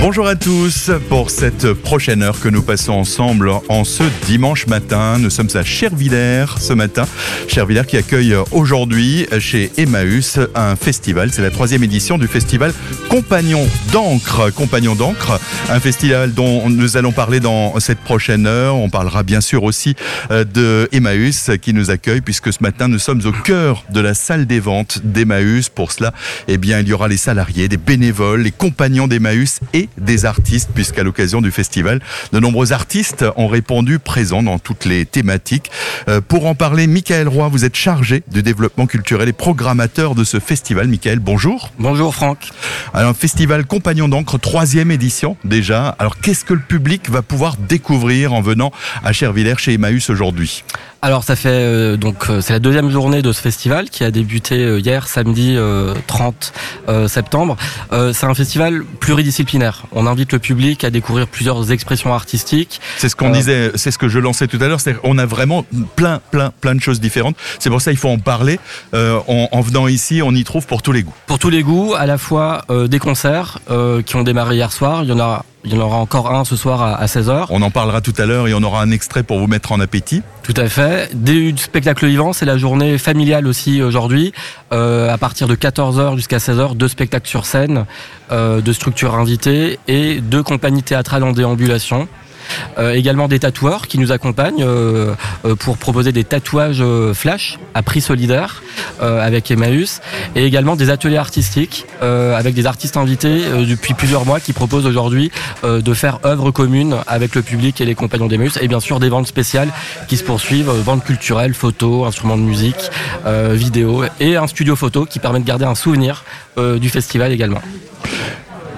Bonjour à tous pour cette prochaine heure que nous passons ensemble en ce dimanche matin. Nous sommes à Chervillers ce matin. Chervillers qui accueille aujourd'hui chez Emmaüs un festival. C'est la troisième édition du festival Compagnon d'encre. Compagnon d'encre, un festival dont nous allons parler dans cette prochaine heure. On parlera bien sûr aussi euh, de Emmaüs qui nous accueille puisque ce matin nous sommes au cœur de la salle des ventes d'Emmaüs. Pour cela, eh bien, il y aura les salariés, des bénévoles, les compagnons d'Emmaüs et des artistes, puisqu'à l'occasion du festival, de nombreux artistes ont répondu présents dans toutes les thématiques. Euh, pour en parler, Michael Roy, vous êtes chargé du développement culturel et programmateur de ce festival. Michael, bonjour. Bonjour Franck. Alors, festival Compagnon d'encre, troisième édition déjà. Alors, qu'est-ce que le public va pouvoir découvrir en venant à Chervillers chez Emmaüs aujourd'hui? Alors ça fait euh, donc euh, c'est la deuxième journée de ce festival qui a débuté euh, hier samedi 30 septembre. c'est un festival pluridisciplinaire. On invite le public à découvrir plusieurs expressions artistiques. C'est ce qu'on disait, c'est ce que je lançais tout à l'heure. C'est on a vraiment plein plein plein de choses différentes. C'est pour ça il faut en parler. En, en, venant ici, on y trouve pour tous les goûts. Pour tous les goûts, à la fois des concerts qui ont démarré hier soir. Il y en a il y en aura encore un ce soir à 16h. On en parlera tout à l'heure et on aura un extrait pour vous mettre en appétit. Tout à fait. Des spectacles vivants, c'est la journée familiale aussi aujourd'hui. Euh, à partir de 14h jusqu'à 16h, deux spectacles sur scène, euh, deux structures invitées et deux compagnies théâtrales en déambulation. Euh, également des tatoueurs qui nous accompagnent euh, euh, pour proposer des tatouages flash à prix solidaire avec Emmaüs et également des ateliers artistiques avec des artistes invités depuis plusieurs mois qui proposent aujourd'hui de faire œuvre commune avec le public et les compagnons d'Emmaüs et bien sûr des ventes spéciales qui se poursuivent, ventes culturelles, photos, instruments de musique, vidéos et un studio photo qui permet de garder un souvenir du festival également.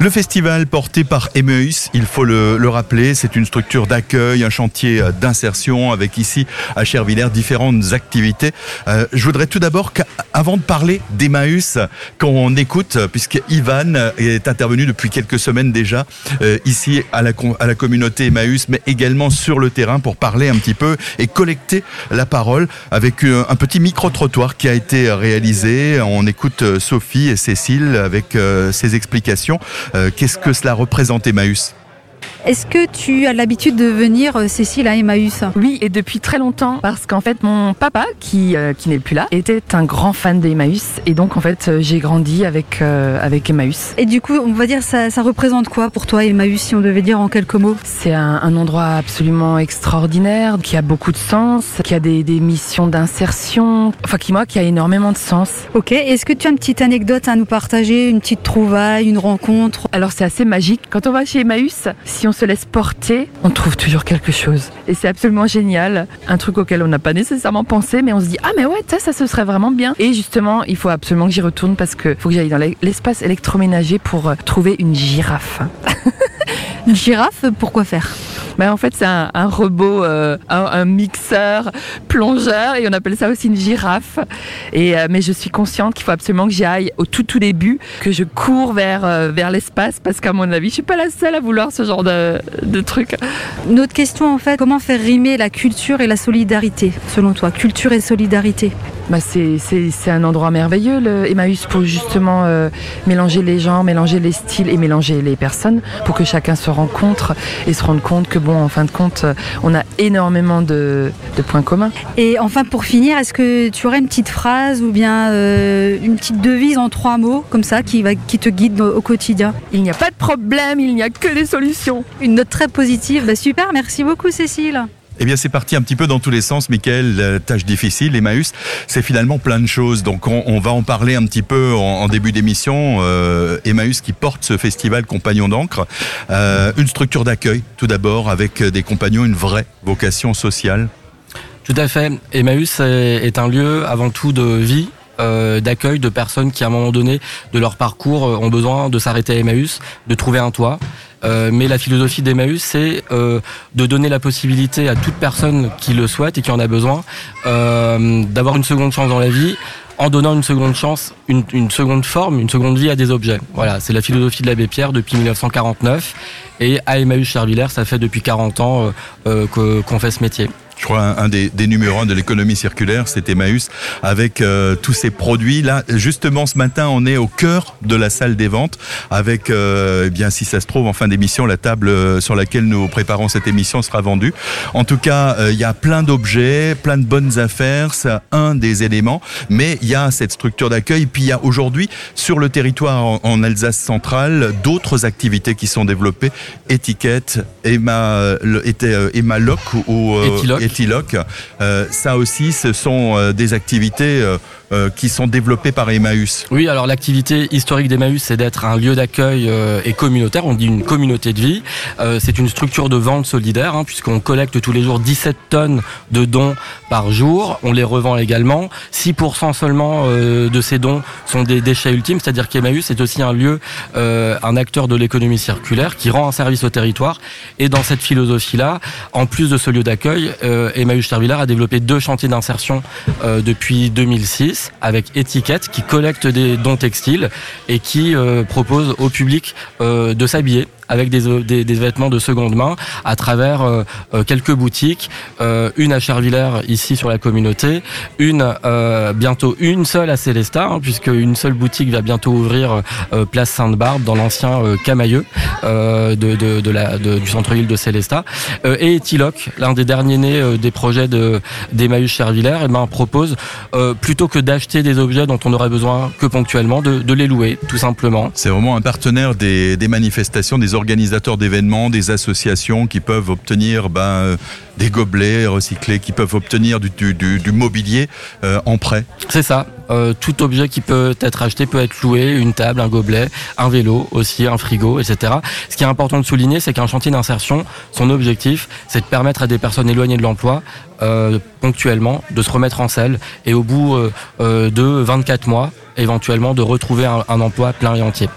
Le festival porté par Emmaüs, il faut le, rappeler, c'est une structure d'accueil, un chantier d'insertion avec ici à Chervillers différentes activités. Euh, je voudrais tout d'abord qu'avant de parler d'Emmaüs, qu'on écoute, puisque Ivan est intervenu depuis quelques semaines déjà euh, ici à la, à la communauté Emmaüs, mais également sur le terrain pour parler un petit peu et collecter la parole avec euh, un petit micro-trottoir qui a été réalisé. On écoute Sophie et Cécile avec ses explications. Euh, qu'est-ce que cela représente Emmaüs est-ce que tu as l'habitude de venir, euh, Cécile, à Emmaüs? Oui, et depuis très longtemps, parce qu'en fait, mon papa, qui, euh, qui n'est plus là, était un grand fan d'Emmaüs, et donc en fait, j'ai grandi avec, avec Emmaüs. Et du coup, on va dire, ça, ça représente quoi pour toi, Emmaüs, si on devait dire en quelques mots? C'est un, un, endroit absolument extraordinaire, qui a beaucoup de sens, qui a des, des missions d'insertion, enfin, qui, moi, qui a énormément de sens. Ok, est-ce que tu as une petite anecdote à nous partager, une petite trouvaille, une rencontre? Alors, c'est assez magique. Quand on va chez Emmaüs, si on se laisse porter, on trouve toujours quelque chose. Et c'est absolument génial. Un truc auquel on n'a pas nécessairement pensé, mais on se dit ah mais ouais ça, ça ce serait vraiment bien. Et justement, il faut absolument que j'y retourne parce que faut que j'aille dans l'espace électroménager pour euh, trouver une girafe. une girafe, pourquoi faire? Ben, en fait, c'est un, robot, euh, un, mixeur, plongeur, et on appelle ça aussi une girafe. Et, euh, mais je suis consciente qu'il faut absolument que j'y aille au tout tout début, que je cours vers, vers l'espace, parce qu'à mon avis, je suis pas la seule à vouloir ce genre de, de trucs. Une autre question, en fait, comment faire rimer la culture et la solidarité, selon toi? Culture et solidarité bah c'est un endroit merveilleux, le Emmaüs, pour justement euh, mélanger les gens, mélanger les styles et mélanger les personnes, pour que chacun se rencontre et se rende compte que, bon, en fin de compte, on a énormément de, de points communs. Et enfin, pour finir, est-ce que tu aurais une petite phrase ou bien euh, une petite devise en trois mots, comme ça, qui, va, qui te guide au quotidien? Il n'y a pas de problème, il n'y a que des solutions. Une note très positive. Bah, super, merci beaucoup, Cécile. Eh bien, c'est parti un petit peu dans tous les sens, Michael. tâche difficile, Emmaüs, c'est finalement plein de choses. Donc, on, va en parler un petit peu en, début d'émission. Euh, Emmaüs qui porte ce festival Compagnons d'encre. Euh, une structure d'accueil, tout d'abord, avec des compagnons, une vraie vocation sociale. Tout à fait. Emmaüs est un lieu avant tout de vie, euh, d'accueil de personnes qui, à un moment donné de leur parcours, ont besoin de s'arrêter à Emmaüs, de trouver un toit. Euh, mais la philosophie d'Emmaüs, c'est euh, de donner la possibilité à toute personne qui le souhaite et qui en a besoin euh, d'avoir une seconde chance dans la vie en donnant une seconde chance, une, une, seconde forme, une seconde vie à des objets. Voilà, c'est la philosophie de l'abbé Pierre depuis 1949. Et à Emmaüs Chervillers, ça fait depuis 40 ans qu'on fait ce métier. Je crois, un, des, des numéros de l'économie circulaire, c'est Emmaüs, avec euh, tous ces produits. Là, justement, ce matin, on est au cœur de la salle des ventes, avec, euh, eh bien, si ça se trouve, en fin d'émission, la table euh, sur laquelle nous préparons cette émission sera vendue. En tout cas, il y a plein d'objets, plein de bonnes affaires, c'est un des éléments, mais il y a cette structure d'accueil, puis il y a aujourd'hui, sur le territoire en, Alsace centrale, d'autres activités qui sont développées, étiquette, Emma, était Emma Loc ou Euh, ça aussi, ce sont euh, des activités euh, euh, qui sont développés par Emmaüs. Oui, alors l'activité historique d'Emmaüs, c'est d'être un lieu d'accueil euh, et communautaire. On dit une communauté de vie. Euh, c'est une structure de vente solidaire, hein, puisqu'on collecte tous les jours 17 tonnes de dons par jour. On les revend également. 6% seulement de ces dons sont des déchets ultimes, c'est-à-dire qu'Emmaüs est aussi un lieu, un acteur de l'économie circulaire qui rend un service au territoire. Et dans cette philosophie-là, en plus de ce lieu d'accueil, Emmaüs Chervillard a développé deux chantiers d'insertion depuis 2006 avec Étiquette qui collecte des dons textiles et qui euh, propose au public euh, de s'habiller avec des, des, vêtements de seconde main à travers euh, euh, quelques boutiques, euh, une à Chervillers ici sur la communauté, une bientôt une seule à Célestat, hein, puisque une seule boutique va bientôt ouvrir place Sainte-Barbe dans l'ancien Camailleux de, du centre-ville de Célestat. et Etiloc, l'un des derniers nés des projets de d'Emmaüs Chervillers, eh ben, propose plutôt que d'acheter des objets dont on aurait besoin que ponctuellement, de, de les louer, tout simplement. C'est vraiment un partenaire des, des manifestations, des organisateurs d'événements, des associations qui peuvent obtenir ben, euh, des gobelets recyclés, qui peuvent obtenir du, mobilier euh, en prêt. C'est ça. Euh, tout objet qui peut être acheté peut être loué, une table, un gobelet, un vélo aussi, un frigo, etc. Ce qui est important de souligner, c'est qu'un chantier d'insertion, son objectif, c'est de permettre à des personnes éloignées de l'emploi ponctuellement de se remettre en selle et au bout de 24 mois, éventuellement de retrouver un emploi plein et entier.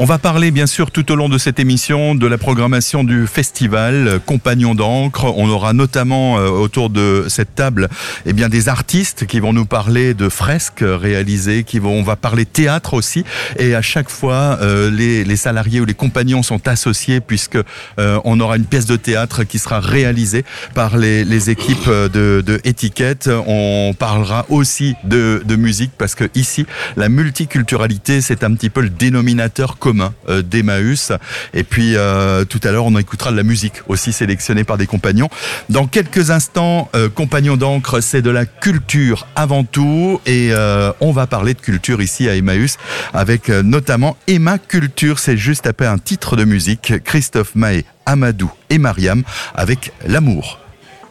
On va parler bien sûr tout au long de cette émission de la programmation du festival Compagnon d'encre. On aura notamment euh, autour de cette table eh bien des artistes qui vont nous parler de fresques réalisées, qui vont on va parler théâtre aussi et à chaque fois euh, les, les, salariés ou les compagnons sont associés puisque euh, on aura une pièce de théâtre qui sera réalisée par les, les équipes de, de étiquette. On parlera aussi de, de musique parce que ici la multiculturalité c'est un petit peu le dénominateur commun euh, d'Emmaüs. Et puis euh, tout à l'heure, on écoutera de la musique aussi sélectionnée par des compagnons. Dans quelques instants, euh, Compagnons d'encre, c'est de la culture avant tout. Et on va parler de culture ici à Emmaüs avec notamment Emma Culture. C'est juste après un titre de musique. Christophe Mahé, Amadou et Mariam avec L'amour.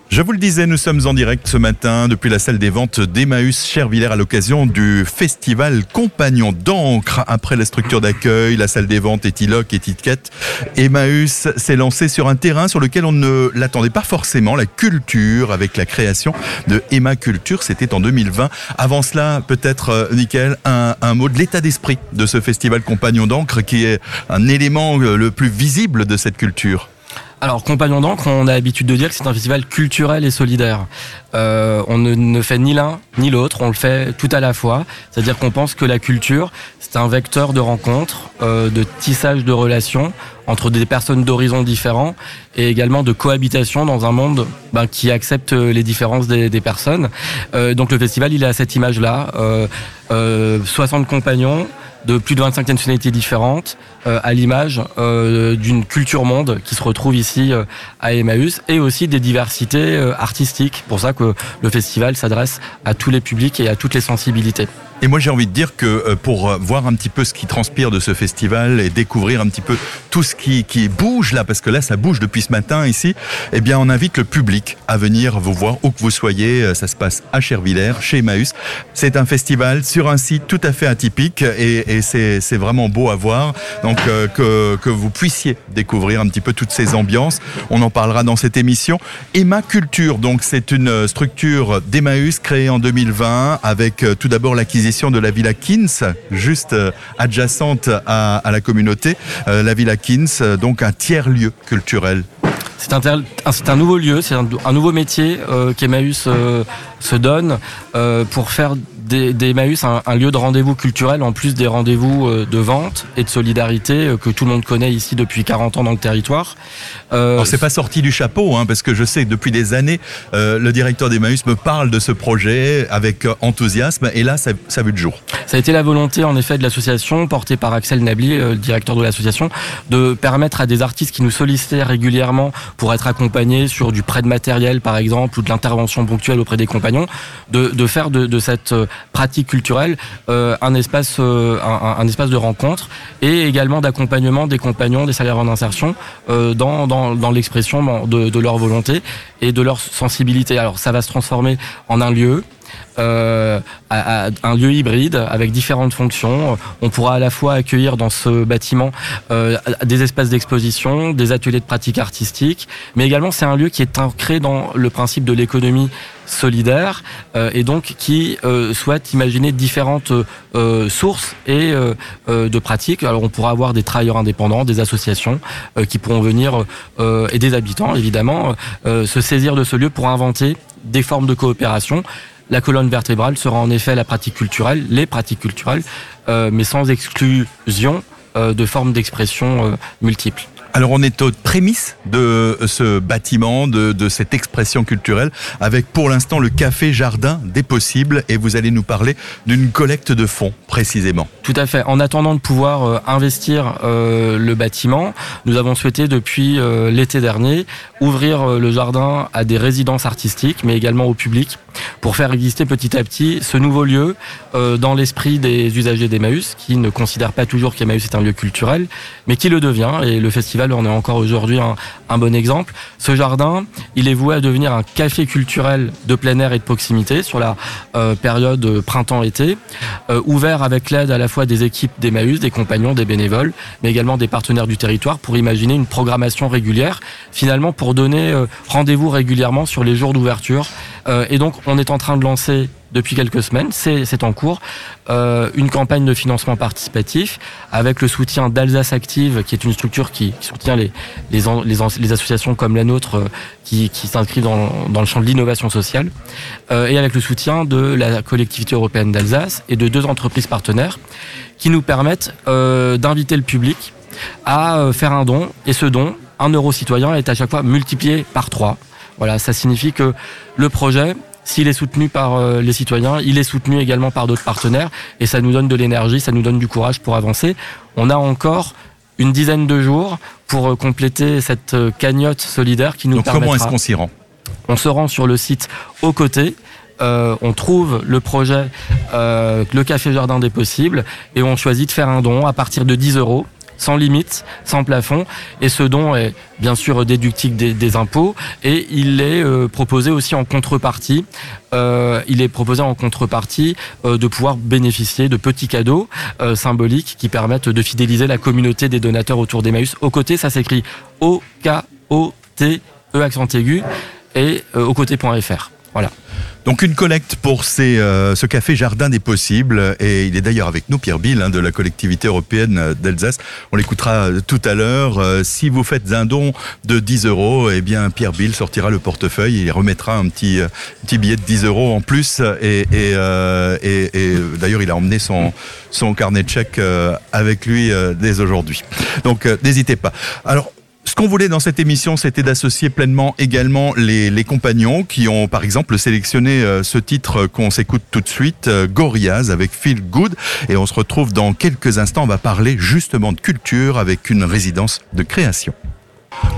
Je vous le disais, nous sommes en direct ce matin depuis la salle des ventes d'Emmaüs Chervillers à l'occasion du festival Compagnon d'encre. Après la structure d'accueil, la salle des ventes Etiloc, Etiquette, Emmaüs s'est lancé sur un terrain sur lequel on ne l'attendait pas forcément, la culture, avec la création de Emma Culture. C'était en 2020. Avant cela, peut-être, euh, Nickel, un, un mot de l'état d'esprit de ce festival Compagnon d'encre qui est un élément euh, le plus visible de cette culture. Alors, Compagnon d'encre, on a l'habitude de dire que c'est un festival culturel et solidaire. Euh, on ne, fait ni l'un ni l'autre, on le fait tout à la fois. C'est-à-dire qu'on pense que la culture, c'est un vecteur de rencontre, euh, de tissage de relations entre des personnes d'horizons différents et également de cohabitation dans un monde ben, qui accepte les différences des, personnes. Euh, donc le festival, il a cette image-là. 60 compagnons, de plus de 25 nationalités différentes, euh, à l'image euh, d'une culture monde qui se retrouve ici euh, à Emmaüs, et aussi des diversités artistiques. Pour ça que le festival s'adresse à tous les publics et à toutes les sensibilités. Et moi j'ai envie de dire que pour voir un petit peu ce qui transpire de ce festival et découvrir un petit peu tout ce qui, qui bouge là, parce que là ça bouge depuis ce matin ici, eh bien on invite le public à venir vous voir où que vous soyez. Ça se passe à Chervillers, chez Emmaüs. C'est un festival sur un site tout à fait atypique et, et c'est vraiment beau à voir. Donc euh, que, que vous puissiez découvrir un petit peu toutes ces ambiances. On en parlera dans cette émission. Emma Culture, donc c'est une structure d'Emmaüs créée en 2020 avec euh, tout d'abord l'acquisition de la Villa Kins, juste euh, adjacente à, la communauté. la Villa Kins, donc un tiers-lieu culturel. C'est un, nouveau lieu, c'est un, nouveau métier euh, qu'Emmaüs se donne pour faire d'Emmaüs un, un, lieu de rendez-vous culturel en plus des rendez-vous euh, de vente et de solidarité euh, que tout le monde connaît ici depuis 40 ans dans le territoire. Euh, c'est pas sorti du chapeau, hein, parce que je sais que depuis des années, euh, le directeur d'Emmaüs me parle de ce projet avec enthousiasme, et là, ça, ça a vu le jour. Ça a été la volonté, en effet, de l'association, portée par Axel Nabli, le directeur de l'association, de permettre à des artistes qui nous sollicitaient régulièrement pour être accompagnés sur du prêt de matériel, par exemple, ou de l'intervention ponctuelle auprès des compagnons, de, de faire de, de cette pratique culturelle euh, un espace euh, un, espace de rencontre et également d'accompagnement des compagnons des salaires en insertion euh, dans, dans, dans l'expression de, de leur volonté et de leur sensibilité. Alors ça va se transformer en un lieu euh, un lieu hybride avec différentes fonctions. On pourra à la fois accueillir dans ce bâtiment euh, des espaces d'exposition, des ateliers de pratique artistique, mais également c'est un lieu qui est ancré dans le principe de l'économie solidaire euh, et donc qui euh, souhaite imaginer différentes sources et de pratiques. Alors on pourra avoir des travailleurs indépendants, des associations qui pourront venir et des habitants évidemment se saisir de ce lieu pour inventer des formes de coopération la colonne vertébrale sera en effet la pratique culturelle, les pratiques culturelles, euh, mais sans exclusion euh, de formes d'expression euh, multiples. Alors on est aux prémices de ce bâtiment, de, de cette expression culturelle, avec pour l'instant le café jardin des possibles, et vous allez nous parler d'une collecte de fonds précisément. Tout à fait. En attendant de pouvoir euh, investir euh, le bâtiment, nous avons souhaité depuis euh, l'été dernier ouvrir le jardin à des résidences artistiques, mais également au public, pour faire exister petit à petit ce nouveau lieu euh, dans l'esprit des usagers d'Emmaüs, qui ne considèrent pas toujours qu'Emmaüs est un lieu culturel, mais qui le devient, et le festival on est encore aujourd'hui un, un, bon exemple. Ce jardin, il est voué à devenir un café culturel de plein air et de proximité sur la euh, période printemps-été, euh, ouvert avec l'aide à la fois des équipes d'Emmaüs, des compagnons, des bénévoles, mais également des partenaires du territoire pour imaginer une programmation régulière, finalement pour donner euh, rendez-vous régulièrement sur les jours d'ouverture. Euh, et donc on est en train de lancer depuis quelques semaines, c'est en cours, euh, une campagne de financement participatif avec le soutien d'Alsace Active, qui est une structure qui, soutient les, associations comme la nôtre euh, qui, qui s'inscrivent dans, le champ de l'innovation sociale, euh, et avec le soutien de la collectivité européenne d'Alsace et de deux entreprises partenaires qui nous permettent d'inviter le public à faire un don, et ce don, un euro citoyen, est à chaque fois multiplié par trois. Voilà, ça signifie que le projet s'il est soutenu par euh, les citoyens, il est soutenu également par d'autres partenaires et ça nous donne de l'énergie, ça nous donne du courage pour avancer. On a encore une dizaine de jours pour euh, compléter cette euh, cagnotte solidaire qui nous Donc permettra. comment est-ce qu'on s'y rend? On se rend sur le site aux côtés. Euh, on trouve le projet euh, le café jardin des possibles et on choisit de faire un don à partir de 10 euros sans limite, sans plafond. Et ce don est bien sûr déductible des, des impôts et il est euh, proposé aussi en contrepartie. Euh, il est proposé en contrepartie euh, de pouvoir bénéficier de petits cadeaux euh, symboliques qui permettent de fidéliser la communauté des donateurs autour d'Emmaüs. Au côté, ça s'écrit O-K-O-T, E accent aigu et euh, au côté.fr. Voilà. Donc une collecte pour ces, euh, ce café Jardin des Possibles et il est d'ailleurs avec nous Pierre Bill hein, de la collectivité européenne d'Alsace. On l'écoutera tout à l'heure. Euh, si vous faites un don de 10 euros, eh bien Pierre Bill sortira le portefeuille et remettra un petit, euh, petit billet de 10 euros en plus et, et, euh, et, et d'ailleurs il a emmené son, son carnet de chèques euh, avec lui euh, dès aujourd'hui. Donc n'hésitez pas. Alors ce qu'on voulait dans cette émission, c'était d'associer pleinement également les, les, compagnons qui ont, par exemple, sélectionné euh, ce titre qu'on s'écoute tout de suite, euh, Gorillaz avec Feel Good. Et on se retrouve dans quelques instants. On va parler justement de culture avec une résidence de création.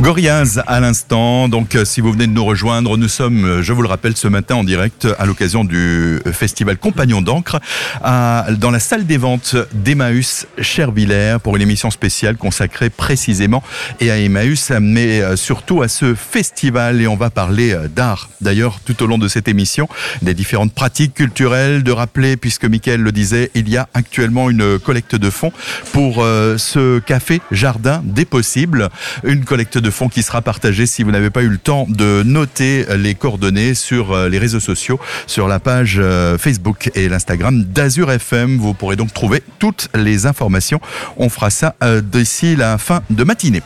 Gorillaz à l'instant. Donc, euh, si vous venez de nous rejoindre, nous sommes, euh, je vous le rappelle, ce matin en direct à l'occasion du festival Compagnon d'encre dans la salle des ventes d'Emmaüs Chervillers pour une émission spéciale consacrée précisément et à Emmaüs, mais euh, surtout à ce festival. Et on va parler d'art. D'ailleurs, tout au long de cette émission, des différentes pratiques culturelles, de rappeler, puisque Mickaël le disait, il y a actuellement une collecte de fonds pour ce café Jardin des possibles. Une collecte de fonds qui sera partagée si vous n'avez pas eu le temps de noter les coordonnées sur euh, les réseaux sociaux, sur la page euh, Facebook et l'Instagram d'Azur FM. Vous pourrez donc trouver toutes les informations. On fera ça euh, d'ici la fin de matinée.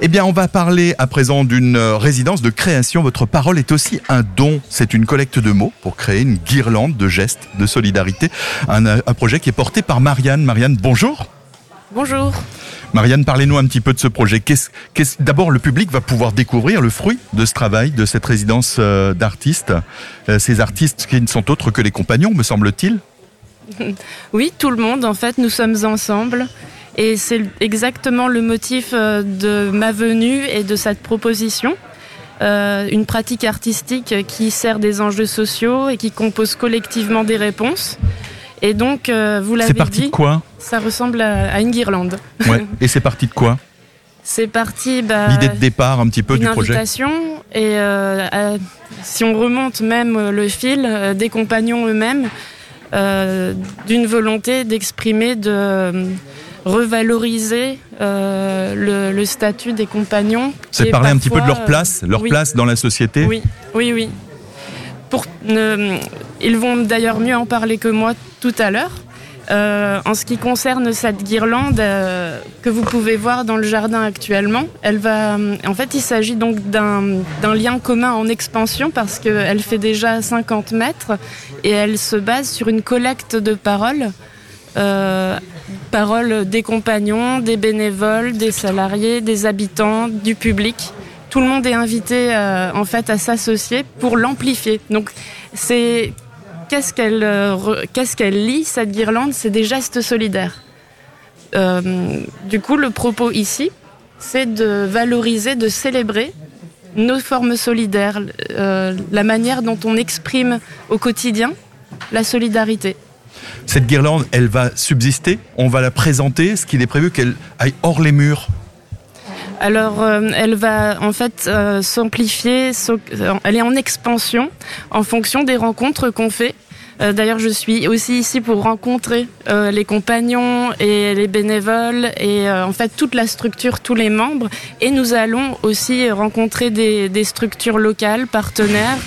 Eh bien, on va parler à présent d'une résidence de création. Votre parole est aussi un don. C'est une collecte de mots pour créer une guirlande de gestes de solidarité. Un projet qui est porté par Marianne. Marianne, bonjour. Bonjour. Marianne, parlez-nous un petit peu de ce projet. D'abord, le public va pouvoir découvrir le fruit de ce travail, de cette résidence euh, d'artistes. Euh, ces artistes qui ne sont autres que les compagnons, me semble-t-il Oui, tout le monde, en fait, nous sommes ensemble. Et c'est exactement le motif euh, de ma venue et de cette proposition. une pratique artistique qui sert des enjeux sociaux et qui compose collectivement des réponses. Et donc, euh, vous l'avez dit. C'est parti de quoi Ça ressemble à, une guirlande. Ouais. Et c'est parti de quoi C'est parti. Bah, L'idée de départ un petit peu du projet. Invitation et euh, si on remonte même euh, le fil des compagnons eux-mêmes, d'une volonté d'exprimer, de revaloriser le, statut des compagnons. C'est parler un petit peu de leur place, leur place dans la société. Oui, oui, oui. Pour, ils vont d'ailleurs mieux en parler que moi tout à l'heure. Euh, en ce qui concerne cette guirlande euh, que vous pouvez voir dans le jardin actuellement, elle va, en fait, il s'agit donc d'un lien commun en expansion parce qu'elle fait déjà 50 mètres et elle se base sur une collecte de paroles. Euh, paroles des compagnons, des bénévoles, des salariés, des habitants, du public. Tout le monde est invité en fait à s'associer pour l'amplifier. Donc c'est qu'est-ce qu'elle euh, qu'est-ce qu'elle lit, cette guirlande? C'est des gestes solidaires. Euh, du coup, le propos ici, c'est de valoriser, de célébrer nos formes solidaires, euh, la manière dont on exprime au quotidien la solidarité. Cette guirlande, elle va subsister? On va la présenter Est-ce qu'il est prévu qu'elle aille hors les murs? Alors, elle va en fait s'amplifier, elle est en expansion en fonction des rencontres qu'on fait euh, d'ailleurs, je suis aussi ici pour rencontrer euh, les compagnons et les bénévoles et euh, en fait toute la structure, tous les membres. Et nous allons aussi rencontrer des structures locales, partenaires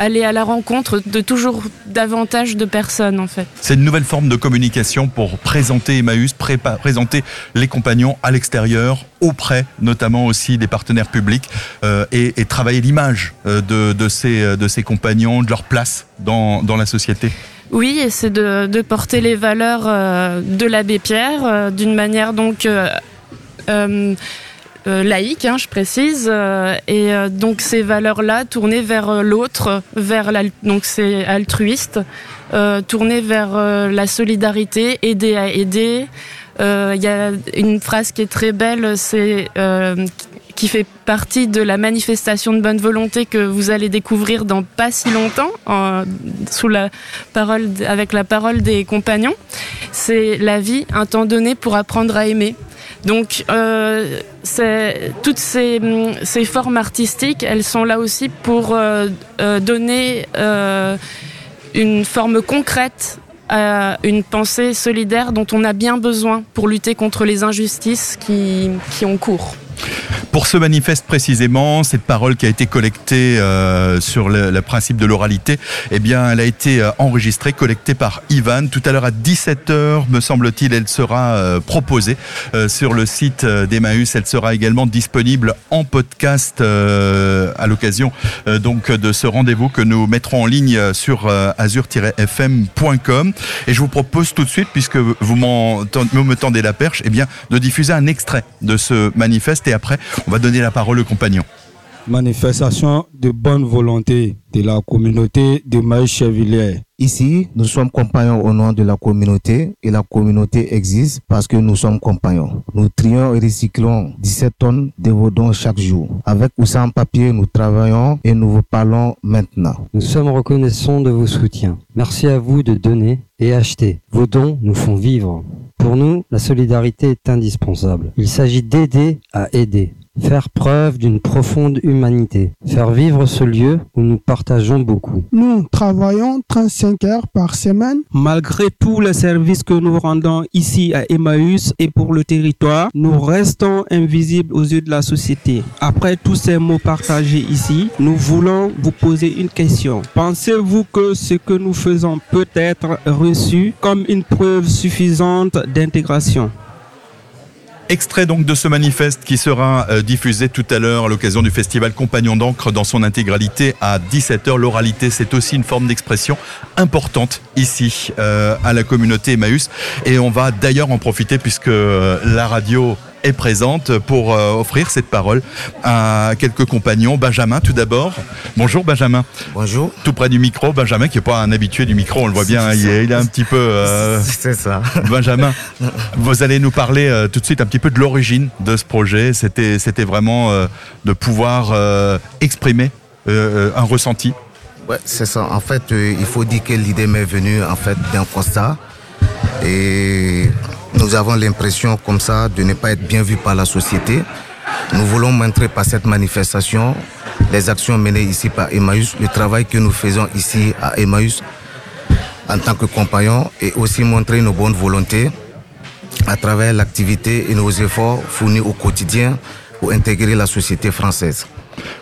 aller à la rencontre de toujours davantage de personnes en fait. C'est une nouvelle forme de communication pour présenter Emmaüs, présenter les compagnons à l'extérieur, auprès notamment aussi des partenaires publics euh, et, travailler l'image euh, de, ces, de ces compagnons, de leur place dans, dans la société. Oui, et c'est de, de, porter les valeurs euh, de l'abbé Pierre d'une manière donc euh, laïque, hein, je précise, euh, et euh, donc ces valeurs-là tournées vers l'autre, vers donc c'est altruiste, tournées vers la solidarité, aider à aider. Il y a une phrase qui est très belle, c'est qui fait partie de la manifestation de bonne volonté que vous allez découvrir dans pas si longtemps, sous la parole, avec la parole des compagnons. C'est la vie, un temps donné pour apprendre à aimer. Donc, euh, toutes ces, formes artistiques, elles sont là aussi pour euh, euh, donner une forme concrète à une pensée solidaire dont on a bien besoin pour lutter contre les injustices qui ont cours. Pour ce manifeste précisément, cette parole qui a été collectée euh, sur le, principe de l'oralité, eh bien, elle a été euh, enregistrée, collectée par Ivan. Tout à l'heure à 17h, me semble-t-il, elle sera euh, proposée sur le site d'Emmaüs. Elle sera également disponible en podcast à l'occasion donc de ce rendez-vous que nous mettrons en ligne sur azur-fm.com. Et je vous propose tout de suite, puisque vous, me tendez la perche, eh bien, de diffuser un extrait de ce manifeste et après, on va donner la parole au compagnon. Manifestation de bonne volonté de la communauté de Maïs-Chevillers. Ici, nous sommes compagnons au nom de la communauté et la communauté existe parce que nous sommes compagnons. Nous trions et recyclons 17 tonnes de vos dons chaque jour. Avec ou sans papier, nous travaillons et nous vous parlons maintenant. Nous sommes reconnaissants de vos soutiens. Merci à vous de donner et acheter. Vos dons nous font vivre. Pour nous, la solidarité est indispensable. Il s'agit d'aider à aider. Faire preuve d'une profonde humanité, faire vivre ce lieu où nous partageons beaucoup. Nous travaillons 35 heures par semaine. Malgré tous les services que nous rendons ici à Emmaüs et pour le territoire, nous restons invisibles aux yeux de la société. Après tous ces mots partagés ici, nous voulons vous poser une question. Pensez-vous que ce que nous faisons peut être reçu comme une preuve suffisante d'intégration? Extrait donc de ce manifeste qui sera euh, diffusé tout à l'heure à l'occasion du festival Compagnon d'encre dans son intégralité à 17h. L'oralité, c'est aussi une forme d'expression importante ici euh, à la communauté Emmaüs. Et on va d'ailleurs en profiter puisque euh, la radio est présente pour euh, offrir cette parole à quelques compagnons. Benjamin, tout d'abord. Bonjour Benjamin. Bonjour. Tout près du micro, Benjamin qui n'est pas un habitué du micro, on le voit bien, il, est, il, est, un petit peu... Euh... C'est ça. Benjamin, vous allez nous parler euh, tout de suite un petit peu de l'origine de ce projet. C'était, c'était vraiment de pouvoir exprimer un ressenti. Ouais, c'est ça. En fait, il faut dire que l'idée m'est venue en fait d'un constat. Et nous avons l'impression comme ça de ne pas être bien vus par la société. Nous voulons montrer par cette manifestation les actions menées ici par Emmaüs, le travail que nous faisons ici à Emmaüs en tant que compagnons et aussi montrer nos bonnes volontés à travers l'activité et nos efforts fournis au quotidien pour intégrer la société française.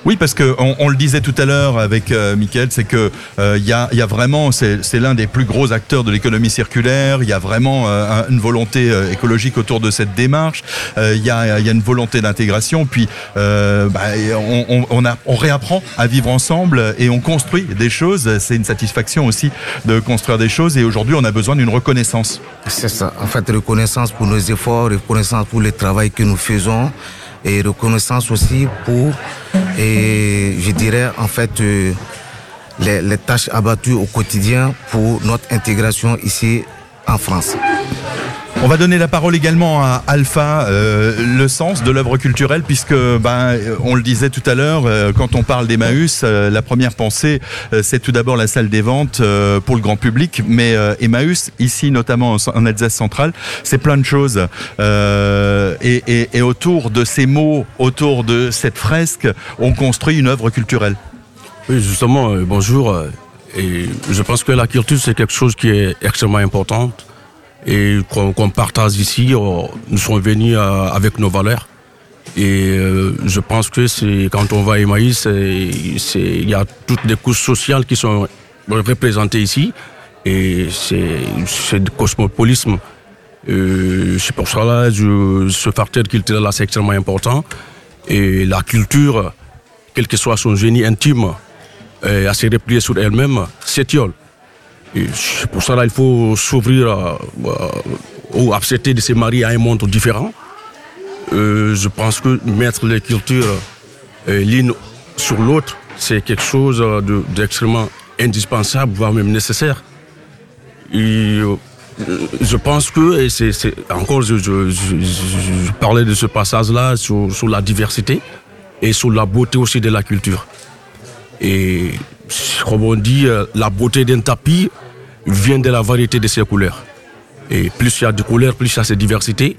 Oui, parce que on, le disait tout à l'heure avec euh, Mickaël, c'est que il euh, y, a, y, a, vraiment, c'est l'un des plus gros acteurs de l'économie circulaire. Il y a vraiment euh, une volonté écologique autour de cette démarche. Il y, a, y, a, une volonté d'intégration. Puis bah, on, on, on réapprend à vivre ensemble et on construit des choses. C'est une satisfaction aussi de construire des choses. Et aujourd'hui, on a besoin d'une reconnaissance. C'est ça. En fait, reconnaissance pour nos efforts, reconnaissance pour le travail que nous faisons et reconnaissance aussi pour, et je dirais en fait, euh, les, les, tâches abattues au quotidien pour notre intégration ici en France. On va donner la parole également à Alpha, euh, le sens de l'œuvre culturelle, puisque ben, on le disait tout à l'heure, euh, quand on parle d'Emmaüs, euh, la première pensée, c'est tout d'abord la salle des ventes pour le grand public, mais Emmaüs, ici notamment en Alsace centrale, c'est plein de choses. Et, autour de ces mots, autour de cette fresque, on construit une œuvre culturelle. Oui, justement, bonjour. Et je pense que la culture, c'est quelque chose qui est extrêmement important et qu'on qu partage ici. Nous sommes venus avec nos valeurs. Et euh, je pense que quand on va à Emmaüs, il y a toutes les couches sociales qui sont représentées ici. Et c'est du cosmopolisme. Euh, c'est pour cela que ce facteur culturel-là, c'est extrêmement important. Et la culture, quel que soit son génie intime, à se replier sur elle-même, s'étiole. Pour cela, il faut s'ouvrir ou accepter de se marier à un monde différent. Euh, je pense que mettre les cultures euh, l'une sur l'autre, c'est quelque chose d'extrêmement de, indispensable, voire même nécessaire. Et, euh, je pense que, encore, je, parlais de ce passage-là sur, sur la diversité et sur la beauté aussi de la culture. Et comme on dit, la beauté d'un tapis vient de la variété de ses couleurs. Et plus il y a de couleurs, plus il y a cette diversité.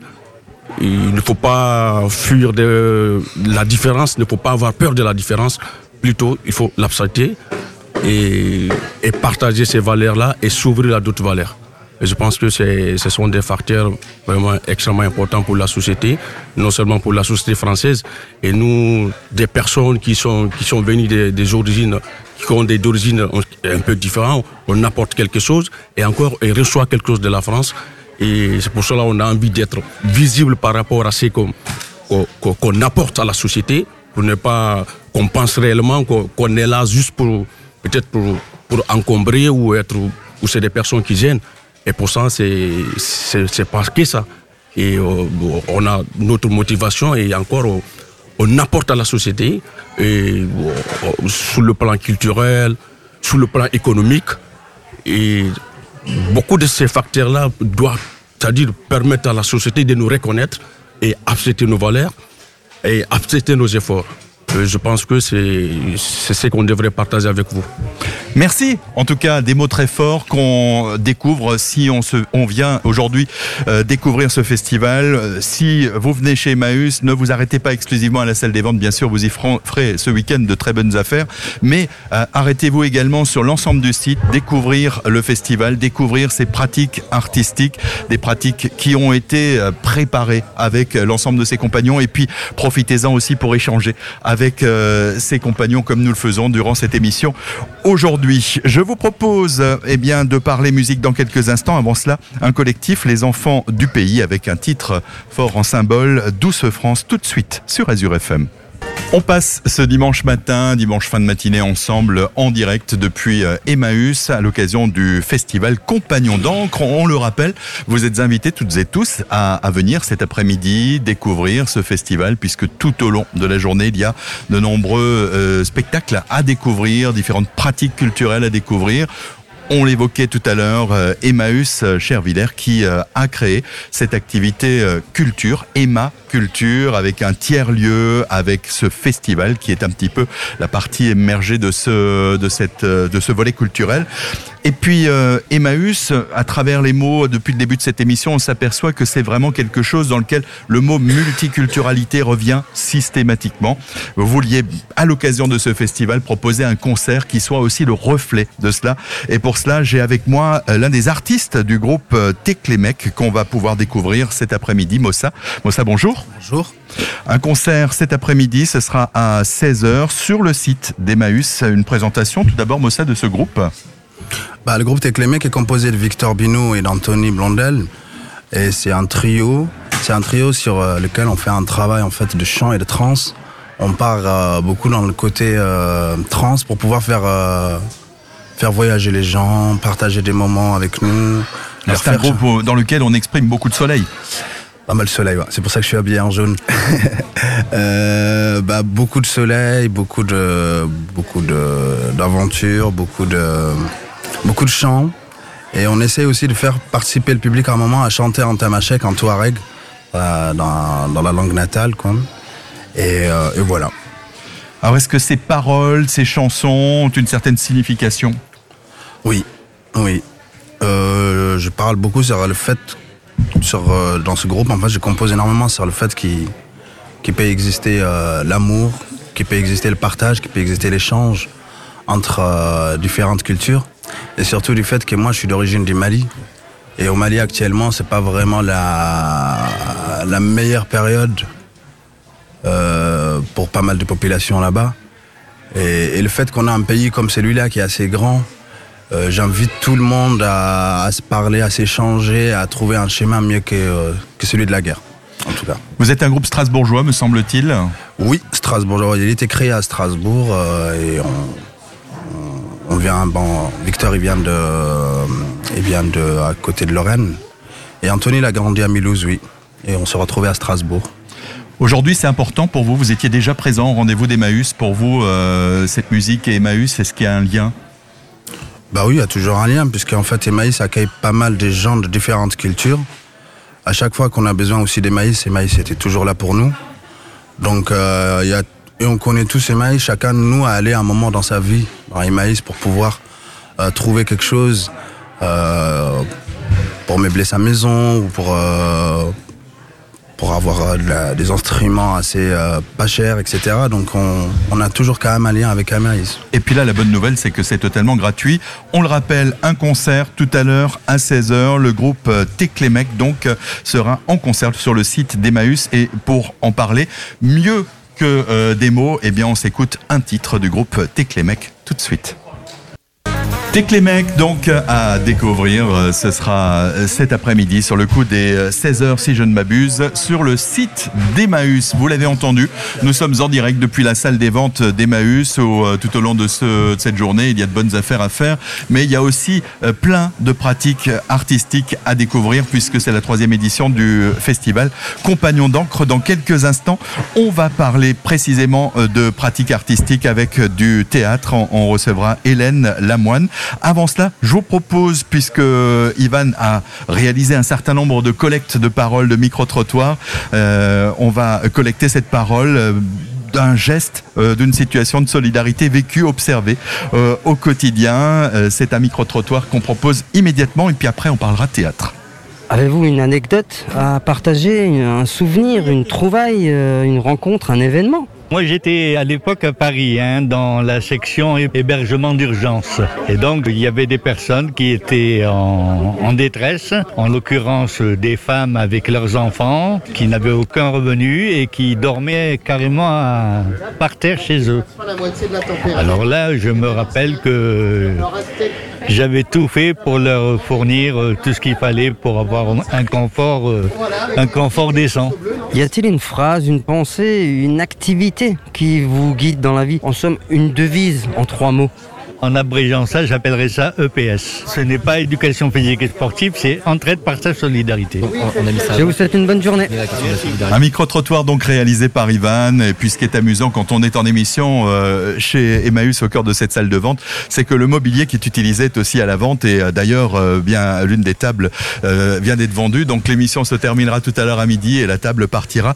Il ne faut pas fuir de la différence, il ne faut pas avoir peur de la différence. Plutôt, il faut l'accepter et, et, partager ces valeurs-là et s'ouvrir à d'autres valeurs. Je pense que ce sont des facteurs vraiment extrêmement importants pour la société, non seulement pour la société française, et nous, des personnes qui sont, venues des, origines, qui ont des origines un peu différentes, on apporte quelque chose, et encore, on reçoit quelque chose de la France. Et c'est pour cela qu'on a envie d'être visible par rapport à ce qu'on qu qu apporte à la société, pour ne pas qu'on pense réellement qu'on est là juste pour peut-être pour, pour encombrer ou être ou c'est des personnes qui gênent. Et pour ça, c'est parce que ça. Et euh, on a notre motivation et encore, on, on apporte à la société, et, euh, sur le plan culturel, sur le plan économique. Et beaucoup de ces facteurs-là doivent, c'est-à-dire permettre à la société de nous reconnaître et accepter nos valeurs et accepter nos efforts. Je pense que c'est ce qu'on devrait partager avec vous. Merci. En tout cas, des mots très forts qu'on découvre si on, se, on vient aujourd'hui euh, découvrir ce festival. Euh, Si vous venez chez Emmaüs, ne vous arrêtez pas exclusivement à la salle des ventes. Bien sûr, vous y ferez- ce week-end de très bonnes affaires. Mais euh, arrêtez-vous également sur l'ensemble du site, découvrir le festival, découvrir ces pratiques artistiques, des pratiques qui ont été préparées avec l'ensemble de ses compagnons. Et puis, profitez-en aussi pour échanger avec ses compagnons comme nous le faisons durant cette émission aujourd'hui. Je vous propose eh de parler musique dans quelques instants. Avant cela, un collectif, Les Enfants du Pays, avec un titre fort en symbole, Douce France, tout de suite sur Azure FM. On passe ce dimanche matin, dimanche fin de matinée ensemble en direct depuis euh, Emmaüs à l'occasion du festival Compagnon d'encre. On le rappelle, vous êtes invités toutes et tous à, venir cet après-midi découvrir ce festival puisque tout au long de la journée, il y a de nombreux euh, spectacles à découvrir, différentes pratiques culturelles à découvrir. On l'évoquait tout à l'heure, euh, Emmaüs Chervillers qui a créé cette activité culture, Emma Culture, avec un tiers-lieu, avec ce festival qui est un petit peu la partie émergée de ce, de cette, de ce volet culturel. Et puis euh, Emmaüs, à travers les mots, depuis le début de cette émission, on s'aperçoit que c'est vraiment quelque chose dans lequel le mot multiculturalité revient systématiquement. Vous vouliez, à l'occasion de ce festival, proposer un concert qui soit aussi le reflet de cela. Et pour cela, j'ai avec moi euh, l'un des artistes du groupe euh, Teklemec qu'on va pouvoir découvrir cet après-midi, Mossa. Mossa, bonjour. Bonjour. Un concert cet après-midi, ce sera à 16h sur le site d'Emmaüs. Une présentation tout d'abord, Mossa, de ce groupe. Bah, le groupe Teklemec est composé de Victor Bino et d'Anthony Blondel. Et c'est un trio. C'est un trio sur euh, lequel on fait un travail en fait de chant et de trance. On part euh, beaucoup dans le côté euh, trance pour pouvoir faire euh, faire voyager les gens, partager des moments avec nous. C'est un groupe dans lequel on exprime beaucoup de soleil. Pas mal de soleil, ouais. c'est pour ça que je suis habillé en jaune. Euh, bah, beaucoup de soleil, beaucoup de beaucoup de d'aventures, beaucoup de beaucoup de chants. Et on essaie aussi de faire participer le public à un moment à chanter en tamashek, en touareg, euh, dans, dans la langue natale, quoi. Et, euh, et voilà. Alors est-ce que ces paroles, ces chansons ont une certaine signification? Oui, oui. Je parle beaucoup sur le fait, sur, euh, dans ce groupe, en fait, je compose énormément sur le fait qu'il peut exister euh, l'amour, qu'il peut exister le partage, qu'il peut exister l'échange entre euh, différentes cultures. Et surtout du fait que moi, je suis d'origine du Mali. Et au Mali, actuellement, c'est pas vraiment la, la meilleure période pour pas mal de populations là-bas. Et, et le fait qu'on a un pays comme celui-là qui est assez grand, euh, j'invite tout le monde à, à se parler, à s'échanger, à trouver un schéma mieux que, euh, que celui de la guerre, en tout cas. Vous êtes un groupe strasbourgeois, me semble-t-il Oui, Strasbourg. Il a été créé à Strasbourg euh, et on, on, on vient. Bon, Victor, il vient de, il vient de à côté de Lorraine. Et Anthony, il a grandi à Mulhouse, oui. Et on s'est retrouvé à Strasbourg. Aujourd'hui, c'est important pour vous. Vous étiez déjà présent au rendez-vous d'Emmaüs. Pour vous, euh, cette musique et Emmaüs, est-ce qu'il y a un lien Bah oui, il y a toujours un lien, puisqu'en fait, Emmaüs accueille pas mal de gens de différentes cultures. À chaque fois qu'on a besoin aussi d'Emmaüs, Emmaüs était toujours là pour nous. Donc, euh, y a, et on connaît tous Emmaüs, chacun de nous a allé un moment dans sa vie dans Emmaüs pour pouvoir euh, trouver quelque chose euh, pour meubler sa maison ou pour, euh, pour avoir euh, des instruments assez euh, pas chers, etc. Donc, on, a toujours quand même un lien avec Emmaüs. Et puis là, la bonne nouvelle, c'est que c'est totalement gratuit. On le rappelle, un concert tout à l'heure à 16h. Le groupe euh, Teklemec, donc, sera en concert sur le site d'Emmaüs. Et pour en parler, mieux que des mots, eh bien, on s'écoute un titre du groupe Teklemec tout de suite. Teklemec, donc, à découvrir, euh, ce sera euh, cet après-midi sur le coup des euh, 16h, si je ne m'abuse, sur le site d'Emmaüs. Vous l'avez entendu, nous sommes en direct depuis la salle des ventes d'Emmaüs. Euh, Tout au long de, ce- de cette journée, il y a de bonnes affaires à faire, mais il y a aussi euh, plein de pratiques artistiques à découvrir, puisque c'est la troisième édition du festival Compagnon d'encre. Dans quelques instants, on va parler précisément euh, de pratiques artistiques avec euh, du théâtre. On recevra Hélène Lamoine. Avant cela, je vous propose, puisque Ivan a réalisé un certain nombre de collectes de paroles de micro-trottoirs, euh, on va collecter cette parole. euh, d'un geste, euh, d'une situation de solidarité vécue, observée euh, au quotidien. Euh, c'est un micro-trottoir qu'on propose immédiatement et puis après on parlera théâtre. Avez-vous une anecdote à partager, un souvenir, une trouvaille, euh, une rencontre, un événement? Moi, j'étais à l'époque à Paris, hein, dans la section hé- hébergement d'urgence. Et donc, il y avait des personnes qui étaient en, détresse, en l'occurrence des femmes avec leurs enfants, qui n'avaient aucun revenu et qui dormaient carrément par terre chez eux. Alors là, je me rappelle que j'avais tout fait pour leur fournir euh, tout ce qu'il fallait pour avoir un confort, euh, un confort décent. Y a-t-il une phrase, une pensée, une activité qui vous guide dans la vie? En somme, une devise en trois mots. En abrégeant ça, j'appellerais ça EPS. Ce n'est pas éducation physique et sportive, c'est entraide, partage, solidarité. Je vous souhaite une bonne journée. Un micro-trottoir donc réalisé par Ivan. Et puis ce qui est amusant quand on est en émission euh, chez Emmaüs au cœur de cette salle de vente, c'est que le mobilier qui est utilisé est aussi à la vente. Et euh, d'ailleurs, euh, bien l'une des tables euh, vient d'être vendue. Donc l'émission se terminera tout à l'heure à midi et la table partira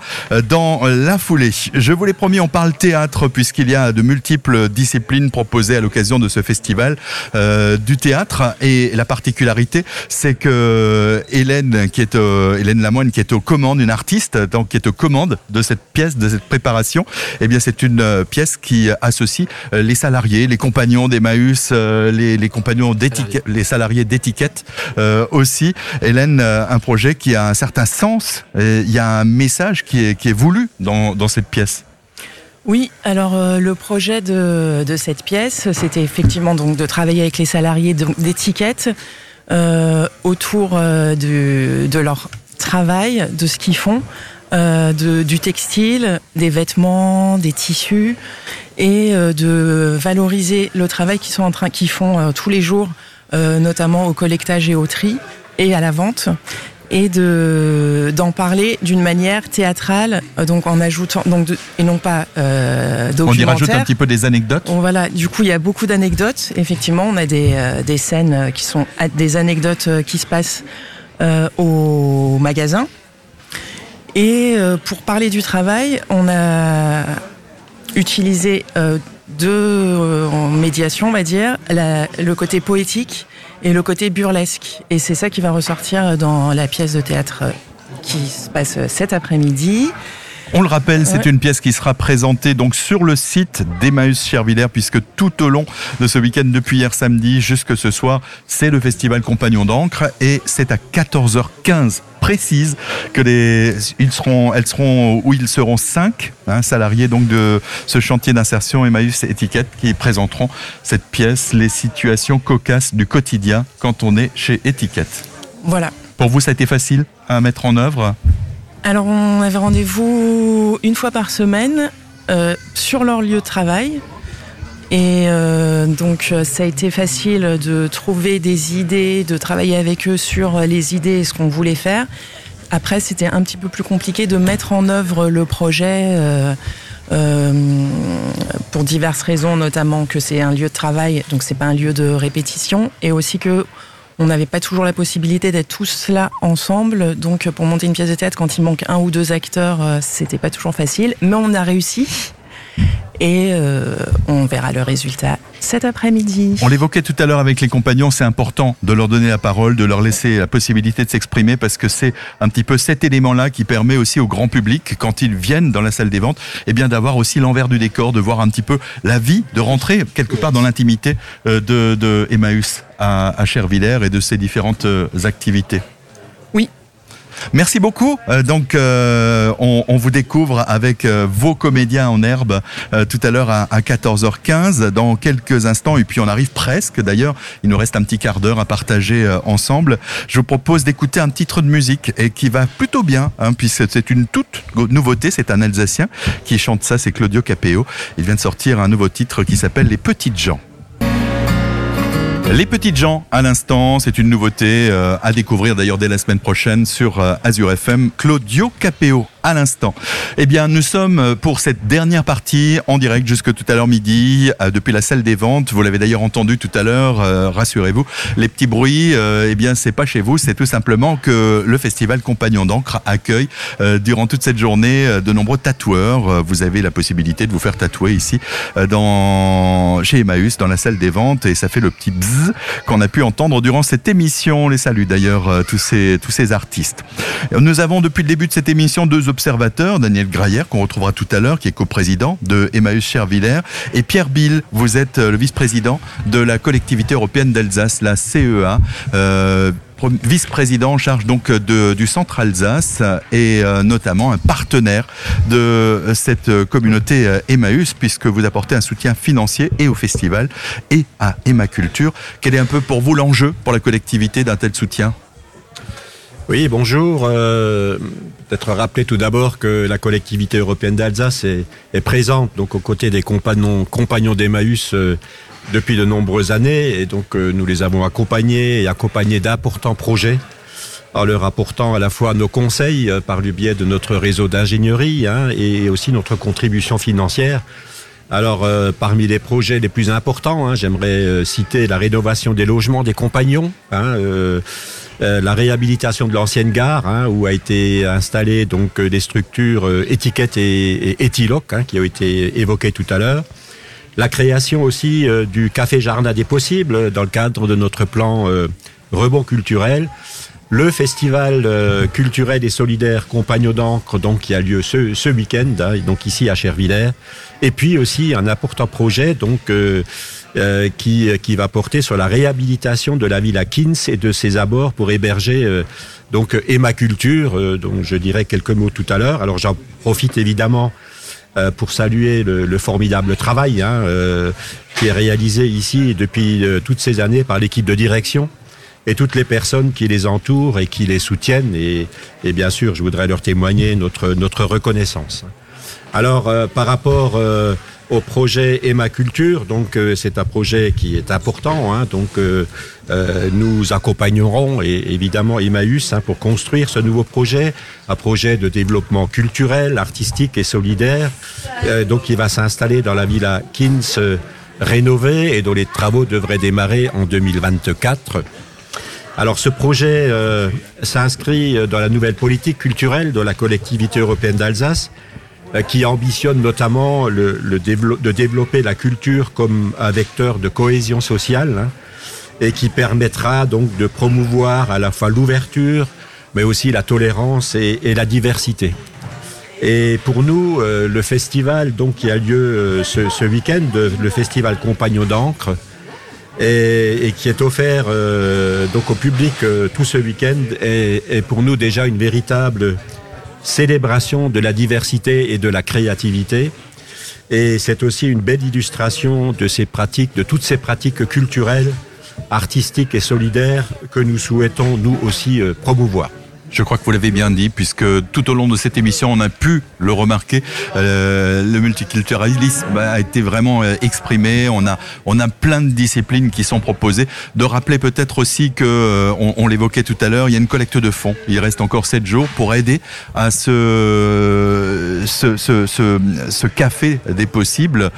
dans la foulée. Je vous l'ai promis, on parle théâtre puisqu'il y a de multiples disciplines proposées à l'occasion de ce festival euh, du théâtre. Et la particularité, c'est que Hélène, qui est euh, Hélène Lamoine, qui est aux commandes, une artiste, donc qui est aux commandes de cette pièce, de cette préparation, eh bien c'est une euh, pièce qui associe les salariés, les compagnons d'Emmaüs, les, les compagnons d'étiquette, les salariés d'étiquette euh, aussi. Hélène, un projet qui a un certain sens. Il y a un message qui est, qui est voulu dans, dans cette pièce. Oui, alors euh, le projet de, cette pièce, c'était effectivement donc de travailler avec les salariés d'étiquette euh, autour euh, de, leur travail, de ce qu'ils font, du textile, des vêtements, des tissus, et de valoriser le travail qu'ils sont en train, qu'ils font tous les jours, notamment au collectage et au tri et à la vente et de d'en parler d'une manière théâtrale, euh, donc en ajoutant donc de- et non pas euh, On y documentaire. rajoute un petit peu des anecdotes. Bon, voilà, du coup, il y a beaucoup d'anecdotes. Effectivement, on a des, euh, des scènes euh, qui sont a- des anecdotes qui se passent euh, au magasin. Et pour parler du travail, on a utilisé deux euh, en médiation, on va dire, la- le côté poétique et le côté burlesque. Et c'est ça qui va ressortir dans la pièce de théâtre euh, qui se passe euh, cet après-midi. On le rappelle, c'est Ouais. une pièce qui sera présentée donc sur le site d'Emmaüs Chervillers, puisque tout au long de ce week-end, depuis hier samedi jusque ce soir, c'est le festival Compagnon d'encre et c'est à 14h15 précise que les ils seront elles seront où ils seront cinq hein, salariés donc de ce chantier d'insertion Emmaüs Étiquette qui présenteront cette pièce les situations cocasses du quotidien quand on est chez Étiquette. Voilà. Pour vous ça a été facile à mettre en œuvre? Alors, on avait rendez-vous une fois par semaine euh, sur leur lieu de travail. Et euh, donc, euh, ça a été facile de trouver des idées, de travailler avec eux sur les idées et ce qu'on voulait faire. Après, c'était un petit peu plus compliqué de mettre en œuvre le projet pour diverses raisons, notamment que c'est un lieu de travail, donc c'est pas un lieu de répétition, et aussi que on n'avait pas toujours la possibilité d'être tous là ensemble. Donc, pour monter une pièce de théâtre, quand il manque un ou deux acteurs, euh, c'était pas toujours facile. Mais on a réussi. Et euh, on verra le résultat cet après-midi. On l'évoquait tout à l'heure avec les compagnons, c'est important de leur donner la parole, de leur laisser la possibilité de s'exprimer parce que c'est un petit peu cet élément-là qui permet aussi au grand public, quand ils viennent dans la salle des ventes, eh bien d'avoir aussi l'envers du décor, de voir un petit peu la vie, de rentrer quelque part dans l'intimité euh, de, de Emmaüs à, à Chervillers et de ses différentes euh, activités. Merci beaucoup. Euh, donc, euh, on, vous découvre avec euh, vos comédiens en herbe tout à l'heure à, à 14h15, dans quelques instants. Et puis, on arrive presque d'ailleurs. Il nous reste un petit quart d'heure à partager ensemble. Je vous propose d'écouter un titre de musique et qui va plutôt bien, hein, puisque c'est une toute nouveauté. C'est un Alsacien qui chante ça, c'est Claudio Capeo. Il vient de sortir un nouveau titre qui s'appelle Les Petites gens. Les petites gens, à l'instant, c'est une nouveauté euh, à découvrir d'ailleurs dès la semaine prochaine sur euh, Azure FM. Claudio Capeo à l'instant. Eh bien, nous sommes pour cette dernière partie en direct jusque tout à l'heure midi euh, depuis la salle des ventes. Vous l'avez d'ailleurs entendu tout à l'heure. euh, Rassurez-vous, les petits bruits, euh, eh bien, c'est pas chez vous. C'est tout simplement que le festival Compagnon d'encre accueille durant toute cette journée de nombreux tatoueurs. Vous avez la possibilité de vous faire tatouer ici dans chez Emmaüs dans la salle des ventes et ça fait le petit bzzz qu'on a pu entendre durant cette émission. On les salue d'ailleurs tous ces tous ces artistes. Nous avons depuis le début de cette émission deux observateurs, Daniel Graillère qu'on retrouvera tout à l'heure qui est coprésident de Emmaüs Chervillers et Pierre Bill, vous êtes euh, le vice-président de la collectivité européenne d'Alsace, la CEA. euh, vice-président en charge donc de, du centre Alsace et euh, notamment un partenaire de euh, cette euh, communauté euh, Emmaüs puisque vous apportez un soutien financier et au festival et à Emma Culture. Quel est un peu pour vous l'enjeu pour la collectivité d'un tel soutien? Oui, bonjour. Euh, Peut-être rappeler tout d'abord que la collectivité européenne d'Alsace est, est présente donc aux côtés des compagnons, compagnons d'Emmaüs euh, depuis de nombreuses années et donc euh, nous les avons accompagnés et accompagnés d'importants projets en leur apportant à la fois nos conseils euh, par le biais de notre réseau d'ingénierie hein, et aussi notre contribution financière. Alors, euh, parmi les projets les plus importants, hein, j'aimerais euh, citer la rénovation des logements des compagnons, hein, euh, euh, la réhabilitation de l'ancienne gare, hein, où a été installé donc euh, des structures euh, étiquettes et, et éthyloc, hein, qui ont été évoquées tout à l'heure. La création aussi euh, du café jardin des possibles euh, dans le cadre de notre plan rebond culturel. Le festival culturel et solidaire Compagnons d'encre, donc qui a lieu ce, ce week-end, hein, donc ici à Chervillers, et puis aussi un important projet donc euh, euh, qui va porter sur la réhabilitation de la villa Kins et de ses abords pour héberger euh, donc Emma Culture, euh, dont je dirai quelques mots tout à l'heure. Alors j'en profite évidemment euh, pour saluer le, le formidable travail hein, qui est réalisé ici depuis toutes ces années par l'équipe de direction et toutes les personnes qui les entourent et qui les soutiennent. Et, bien sûr, je voudrais leur témoigner notre reconnaissance. Alors, euh, par rapport euh, au projet Emma Culture, donc euh, c'est un projet qui est important. Hein, donc, nous accompagnerons et, évidemment Emmaüs hein, pour construire ce nouveau projet, un projet de développement culturel, artistique et solidaire. Donc, il va s'installer dans la villa Kins rénovée et dont les travaux devraient démarrer en 2024. Alors ce projet s'inscrit dans la nouvelle politique culturelle de la collectivité européenne d'Alsace qui ambitionne notamment le, le de développer la culture comme un vecteur de cohésion sociale hein, et qui permettra donc de promouvoir à la fois l'ouverture mais aussi la tolérance et, et la diversité. Et pour nous, euh, le festival donc qui a lieu euh, ce, ce week-end, euh, le festival Compagnons d'encre, et, et qui est offert euh, donc au public euh, tout ce week-end est, est pour nous déjà une véritable célébration de la diversité et de la créativité. Et c'est aussi une belle illustration de ces pratiques, de toutes ces pratiques culturelles, artistiques et solidaires que nous souhaitons nous aussi euh, promouvoir. Je crois que vous l'avez bien dit, puisque tout au long de cette émission, on a pu le remarquer. euh, le multiculturalisme a été vraiment euh, exprimé. On a, on a plein de disciplines qui sont proposées. De rappeler peut-être aussi que, euh, on, l'évoquait tout à l'heure, il y a une collecte de fonds. Il reste encore sept jours pour aider à ce, ce, ce, ce, café des possibles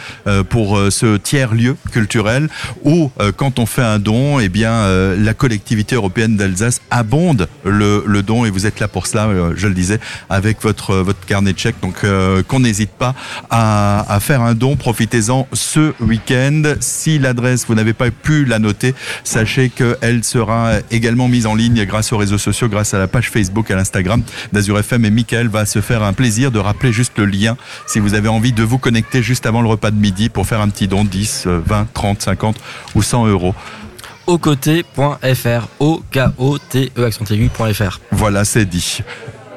pour ce tiers lieu culturel où, quand on fait un don, eh bien, la collectivité européenne d'Alsace abonde le, le don et vous êtes là pour cela, je le disais, avec votre, votre carnet de chèques. Donc, euh, qu'on n'hésite pas à, à faire un don. Profitez-en ce week-end. Si l'adresse, vous n'avez pas pu la noter, sachez qu'elle sera également mise en ligne grâce aux réseaux sociaux, grâce à la page Facebook, à l'Instagram d'Azur FM. Et Michael va se faire un plaisir de rappeler juste le lien si vous avez envie de vous connecter juste avant le repas de midi pour faire un petit don 10, euh, 20, 30, 50 ou 100 euros. Aucoté.fr, o k o t e accent aigu.fr. Voilà, c'est dit.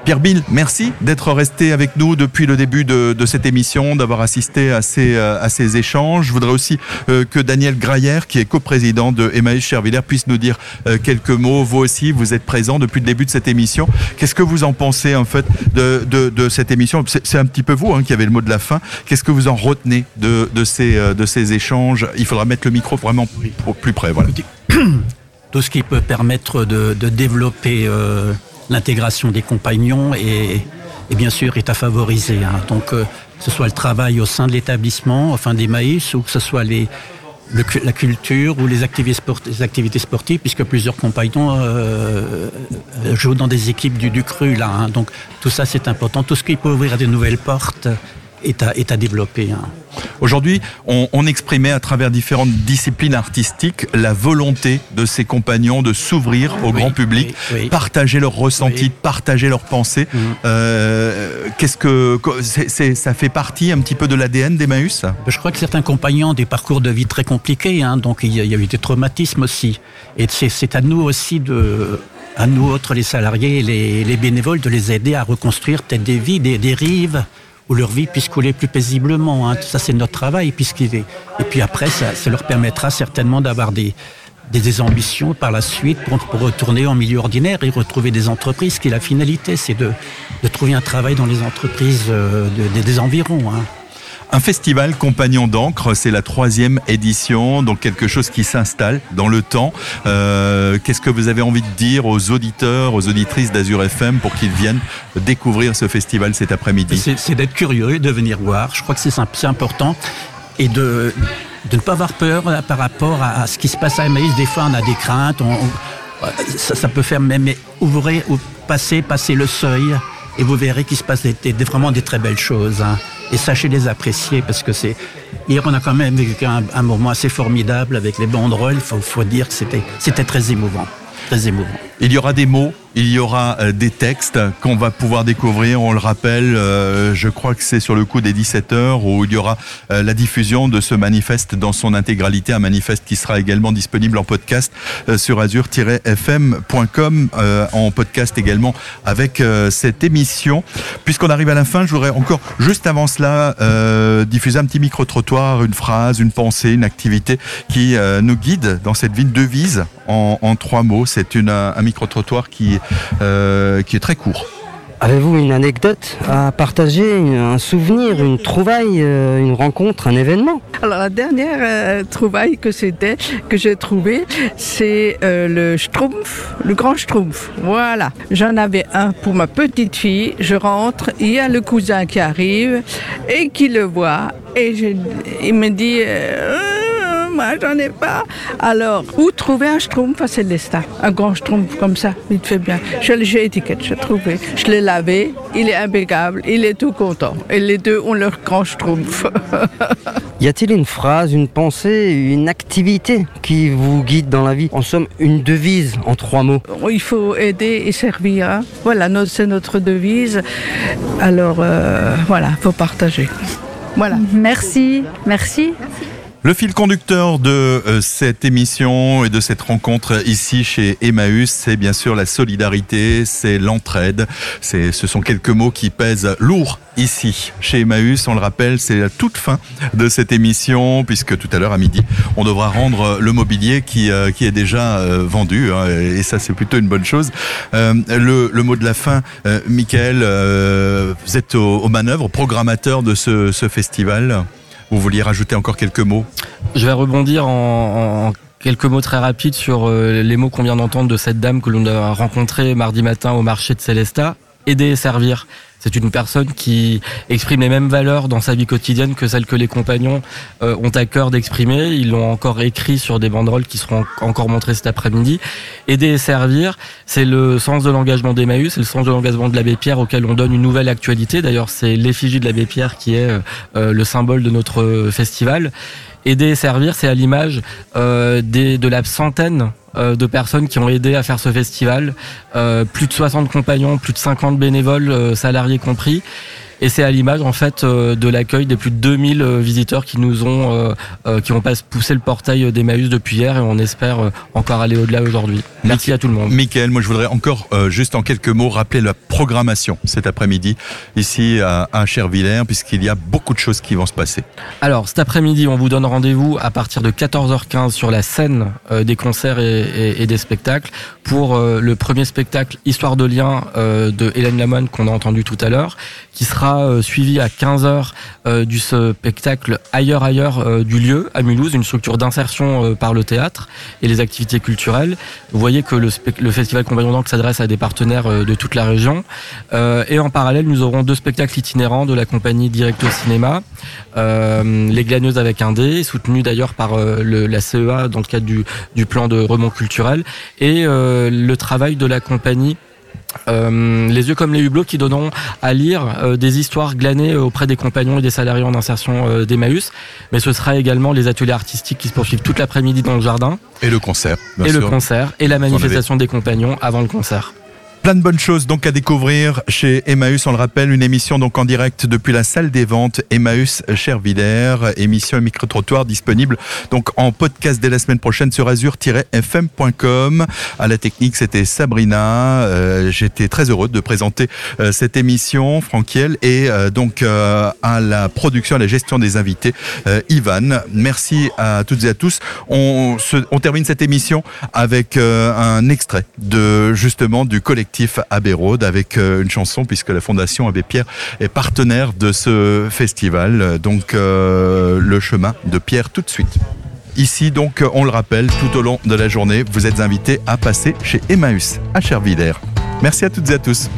Pierre Bill, merci d'être resté avec nous depuis le début de, de cette émission, d'avoir assisté à ces, euh, à ces échanges. Je voudrais aussi euh, que Daniel Graillère, qui est coprésident de Emmaüs Chervillers, puisse nous dire euh, quelques mots. Vous aussi, vous êtes présent depuis le début de cette émission. Qu'est-ce que vous en pensez en fait de, de, de cette émission? C'est un petit peu vous hein, qui avez le mot de la fin. Qu'est-ce que vous en retenez de, ces, de ces échanges? Il faudra mettre le micro vraiment au plus près. Voilà. tout ce qui peut permettre de, développer euh, l'intégration des compagnons et, bien sûr est à favoriser. Hein. Donc euh, que ce soit le travail au sein de l'établissement, enfin des maïs, ou que ce soit la culture ou les activités, sportives, puisque plusieurs compagnons euh, jouent dans des équipes du, cru là. Hein. Donc tout ça c'est important. Tout ce qui peut ouvrir à de nouvelles portes est à, est à développer. Hein. Aujourd'hui, on, exprimait à travers différentes disciplines artistiques la volonté de ses compagnons de s'ouvrir au grand public, partager leurs ressentis, partager leurs pensées. Mhm. Euh, qu'est-ce que ça fait partie un petit peu de l'ADN d'Emmaüs? Je crois que certains compagnons ont des parcours de vie très compliqués, hein, donc il y, a, eu des traumatismes aussi. Et c'est à nous aussi de à nous autres les salariés, les, les bénévoles, de les aider à reconstruire peut-être des vies, des, des rives, où leur vie puisse couler plus paisiblement. Hein. Ça, c'est notre travail. Puisqu'il est... Et puis après, ça, ça leur permettra certainement d'avoir des, ambitions par la suite pour, retourner en milieu ordinaire et retrouver des entreprises. Qui est la finalité, c'est de, trouver un travail dans les entreprises euh, de, des environs. Hein. Un festival compagnon d'encre, c'est la troisième édition, donc quelque chose qui s'installe dans le temps. Euh, qu'est-ce que vous avez envie de dire aux auditeurs, aux auditrices d'Azur FM pour qu'ils viennent découvrir ce festival cet après-midi? C'est d'être curieux de venir voir. Je crois que c'est important et de, de ne pas avoir peur par rapport à, ce qui se passe à Emmaüs. Des fois, on a des craintes. ça, peut faire même ouvrir ou passer, passer le seuil et vous verrez qu'il se passe vraiment des très belles choses. Hein. Et sachez les apprécier parce que c'est. Hier, on a quand même vécu un, moment assez formidable avec les banderoles. Il faut dire que c'était très émouvant. Il y aura des mots, il y aura euh, des textes qu'on va pouvoir découvrir. On le rappelle, euh, je crois que c'est sur le coup des 17 heures où il y aura euh, la diffusion de ce manifeste dans son intégralité, un manifeste qui sera également disponible en podcast sur azur-fm.com, en podcast également avec cette émission. Puisqu'on arrive à la fin, je voudrais encore, juste avant cela, diffuser un petit micro-trottoir, une phrase, une pensée, une activité qui nous guide dans cette ville devise en, en trois mots. C'est une un micro-trottoir qui, euh, qui est très court. Avez-vous une anecdote à partager, un souvenir, une trouvaille, euh, une rencontre, un événement? Alors la dernière euh, trouvaille que c'était, que j'ai trouvé, c'est le Schtroumpf, le grand Schtroumpf. Voilà. J'en avais un pour ma petite fille. Je rentre, il y a le cousin qui arrive et qui le voit et il me dit moi j'en ai pas. Alors, où trouver un schtroumpf à Célestin Un grand schtroumpf comme ça, il te fait bien. J'ai l'étiquette, j'ai trouvé. Je l'ai lavé, il est impeccable, il est tout content. Et les deux ont leur grand schtroumpf. y a-t-il une phrase, une pensée, une activité qui vous guide dans la vie? En somme, une devise en trois mots. Il faut aider et servir. Hein. Voilà, c'est notre devise. Alors, euh, voilà, il faut partager. Voilà. Merci. Merci. Le fil conducteur de euh, cette émission et de cette rencontre ici chez Emmaüs, c'est bien sûr la solidarité, c'est l'entraide. ce sont quelques mots qui pèsent lourd ici chez Emmaüs. On le rappelle, c'est la toute fin de cette émission puisque tout à l'heure à midi, on devra rendre le mobilier qui, euh, qui est déjà euh, vendu hein, et ça c'est plutôt une bonne chose. le, mot de la fin, Michael, vous êtes aux, manœuvres, programmateur de ce festival? Vous vouliez rajouter encore quelques mots Je vais rebondir en, quelques mots très rapides sur euh, les mots qu'on vient d'entendre de cette dame que l'on a rencontrée mardi matin au marché de Célesta. Aider et servir. C'est une personne qui exprime les mêmes valeurs dans sa vie quotidienne que celles que les compagnons euh, ont à cœur d'exprimer. Ils l'ont encore écrit sur des banderoles qui seront encore montrées cet après-midi. Aider et servir, c'est le sens de l'engagement d'Emmaüs, c'est le sens de l'engagement de l'abbé Pierre auquel on donne une nouvelle actualité. D'ailleurs, c'est l'effigie de l'abbé Pierre qui est euh, le symbole de notre festival. Aider et servir, c'est à l'image euh, de la centaine euh, de personnes qui ont aidé à faire ce festival. Euh, plus de 60 compagnons, plus de 50 bénévoles, euh, salariés compris. Et c'est à l'image en fait euh, de l'accueil des plus de 2000 euh, visiteurs qui nous ont euh, qui ont pas poussé le portail d'Emmaüs depuis hier et on espère encore aller au-delà aujourd'hui. Merci à tout le monde. Michael, moi je voudrais encore juste en quelques mots rappeler la programmation cet après-midi ici à, à Chervillers puisqu'il y a beaucoup de choses qui vont se passer. Alors cet après-midi, on vous donne rendez-vous à partir de 14h15 sur la scène des concerts et, et, des spectacles pour le premier spectacle Histoire de lien de Hélène Lamonne qu'on a entendu tout à l'heure qui sera euh, suivi à 15h du spectacle Ailleurs ailleurs du lieu à Mulhouse, une structure d'insertion par le théâtre et les activités culturelles. Vous voyez que le, festival Compagnon d'Ancre s'adresse à des partenaires de toute la région. et en parallèle, nous aurons deux spectacles itinérants de la compagnie Direct au Cinéma, Les Glaneuses avec un D, soutenu d'ailleurs par la CEA dans le cadre du, du plan de remont culturel, et le travail de la compagnie euh, les yeux comme les hublots qui donneront à lire euh, des histoires glanées auprès des compagnons et des salariés en insertion euh, d'Emmaüs. Mais ce sera également les ateliers artistiques qui se poursuivent toute l'après-midi dans le jardin. Et le concert. et le concert. Et la manifestation des compagnons avant le concert. Plein de bonnes choses donc à découvrir chez Emmaüs. On le rappelle, une émission donc en direct depuis la salle des ventes Emmaüs Chervillers, émission micro-trottoir disponible donc en podcast dès la semaine prochaine sur azur-fm.com. À la technique, c'était Sabrina. Euh, j'étais très heureux de présenter euh, cette émission, Franquiel, et euh, donc à la production, à la gestion des invités, Ivan. Merci à toutes et à tous. On, on termine cette émission avec un extrait de justement du collectif collectif Abbey avec euh, une chanson puisque la Fondation Abbé Pierre est partenaire de ce festival. Donc euh, le chemin de Pierre tout de suite. Ici, donc, on le rappelle, tout au long de la journée, vous êtes invités à passer chez Emmaüs à Chervillers. Merci à toutes et à tous.